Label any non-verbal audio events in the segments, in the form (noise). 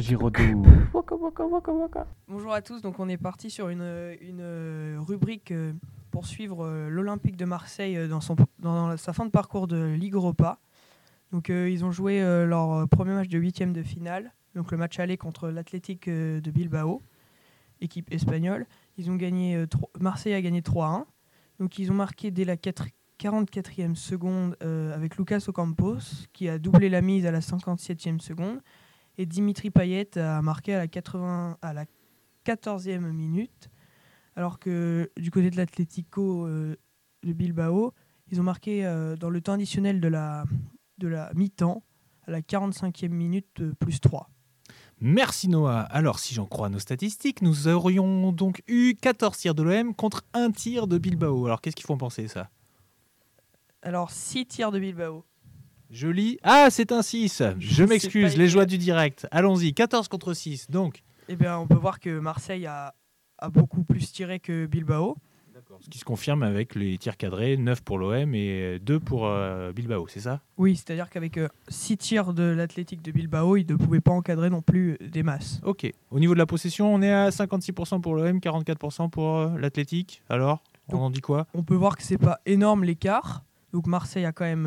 Giraudoux. Waka. Bonjour à tous, donc on est parti sur une, une euh, rubrique euh, pour suivre euh, l'Olympique de Marseille dans, son, dans sa fin de parcours de Ligue Europa. Donc euh, ils ont joué euh, leur premier match de huitième de finale, donc le match aller contre l'Athletic euh, de Bilbao, équipe espagnole. Ils ont gagné, Marseille a gagné 3-1. Donc ils ont marqué dès la 4 44e seconde euh, avec Lucas Ocampos qui a doublé la mise à la 57e seconde et Dimitri Payet a marqué à la 80 à la 14e minute alors que du côté de l'Atlético euh, de Bilbao, ils ont marqué euh, dans le temps additionnel de la de la mi-temps à la 45e minute euh, plus 3. Merci Noah. Alors, si j'en crois nos statistiques, nous aurions donc eu 14 tirs de l'OM contre un tir de Bilbao. Alors, qu'est-ce qu'il faut en penser, ça? Alors 6 tirs de Bilbao. Je lis. Ah, c'est un 6. Je m'excuse, les joies du direct. Allons-y, 14 contre 6. Donc, Eh bien, on peut voir que Marseille a, a beaucoup plus tiré que Bilbao. ce qui se confirme avec les tirs cadrés 9 pour l'OM et 2 pour euh, Bilbao, c'est ça? Oui, c'est-à-dire qu'avec 6 tirs de l'Athletic de Bilbao, ils ne pouvaient pas encadrer non plus euh, des masses. Ok. Au niveau de la possession, on est à 56% pour l'OM, 44% pour euh, l'Athletic. Alors, on Donc- en dit quoi? On peut voir que c'est pas énorme l'écart. Donc Marseille a quand même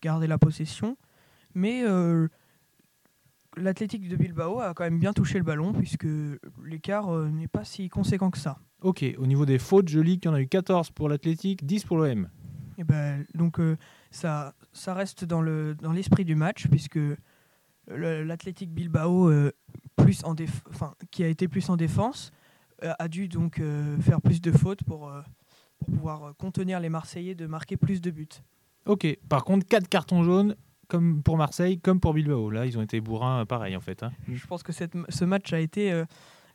gardé la possession, mais euh, l'Athletic de Bilbao a quand même bien touché le ballon puisque l'écart euh, n'est pas si conséquent que ça. Ok. Au niveau des fautes, je lis qu'il y en a eu 14 pour l'Athletic, 10 pour l'OM. Et ben donc euh, ça ça reste dans le dans l'esprit du match puisque le- l'Athletic Bilbao euh, plus en déf- qui a été plus en défense a dû donc faire plus de fautes pour pour pouvoir contenir les Marseillais de marquer plus de buts. Ok. Par contre, 4 cartons jaunes, comme pour Marseille, comme pour Bilbao. Là, ils ont été bourrins euh, pareil, en fait. hein. Je pense que cette, ce match a été euh,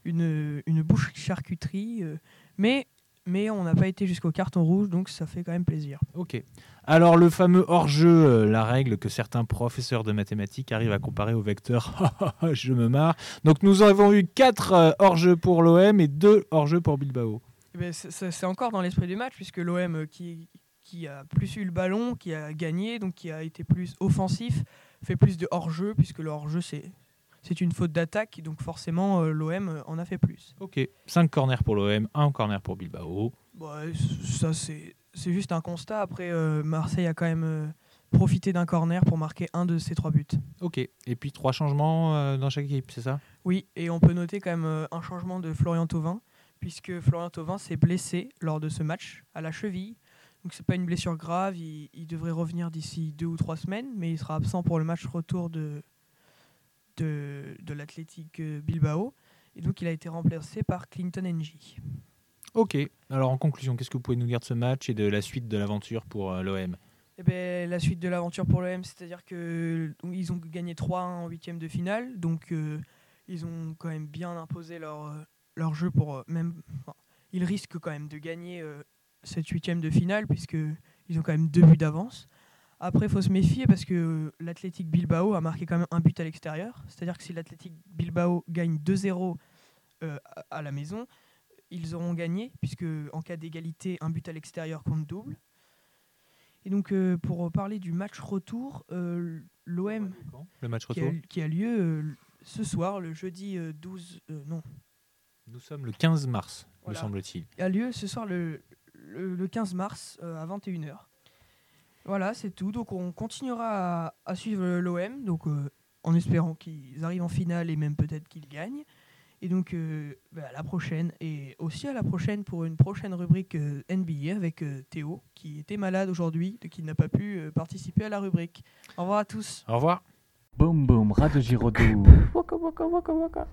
une, une bouche charcuterie, euh, mais, mais on n'a pas été jusqu'au carton rouge, donc ça fait quand même plaisir. Ok. Alors, le fameux hors-jeu, euh, la règle que certains professeurs de mathématiques arrivent à comparer au vecteur. (laughs) Je me marre. Donc, nous avons eu 4 hors-jeu pour l'OM et 2 hors-jeu pour Bilbao. Eh ben, c'est- encore dans l'esprit du match, puisque l'OM qui, qui a plus eu le ballon, qui a gagné, donc qui a été plus offensif, fait plus de hors-jeu, puisque le hors-jeu c'est c'est une faute d'attaque, donc forcément euh, l'OM en a fait plus. Ok. 5 corners pour l'OM, 1 corner pour Bilbao. Euh, ça c'est c'est juste un constat. Après, euh, Marseille a quand même euh, profité d'un corner pour marquer un de ses trois buts. Ok. Et puis, 3 changements euh, dans chaque équipe, c'est ça? Oui, et on peut noter quand même euh, un changement de Florian Thauvin, puisque Florian Thauvin s'est blessé lors de ce match à la cheville. Donc c'est pas une blessure grave, il, il devrait revenir d'ici deux ou trois semaines, mais il sera absent pour le match retour de, de, de l'Athletic euh, Bilbao. Et donc il a été remplacé par Clinton NJ. Ok. Alors, en conclusion, qu'est-ce que vous pouvez nous dire de ce match et de la suite de l'aventure pour euh, l'OM Eh ben, la suite de l'aventure pour l'OM, c'est-à-dire que donc, ils ont gagné 3-1 en huitième de finale, donc euh, ils ont quand même bien imposé leur, leur jeu pour euh, même. enfin, ils risquent quand même de gagner cette huitième de finale puisque ils ont quand même deux buts d'avance. Après, il faut se méfier parce que l'Athletic Bilbao a marqué quand même un but à l'extérieur. C'est-à-dire que si l'Athletic Bilbao gagne 2-0 euh, à- la maison, ils auront gagné puisque en cas d'égalité, un but à l'extérieur compte double. Et donc, euh, pour parler du match retour, euh, l'OM Le match qui, a- retour qui a lieu euh, ce soir, le jeudi euh, 12, euh, non, Nous sommes le 15 mars, Voilà. me semble-t-il. a lieu ce soir le, le, le 15 mars euh, à 21h. Voilà, c'est tout. Donc, on continuera à, à suivre l'OM, donc euh, en espérant qu'ils arrivent en finale et même peut-être qu'ils gagnent. Et donc, euh, bah, à la prochaine. Et aussi à la prochaine pour une prochaine rubrique euh, NBA avec euh, Théo, qui était malade aujourd'hui, donc il n'a pas pu euh, participer à la rubrique. Au revoir à tous. Au revoir. Boum boum, Giraudoux. Waka, waka, waka, waka.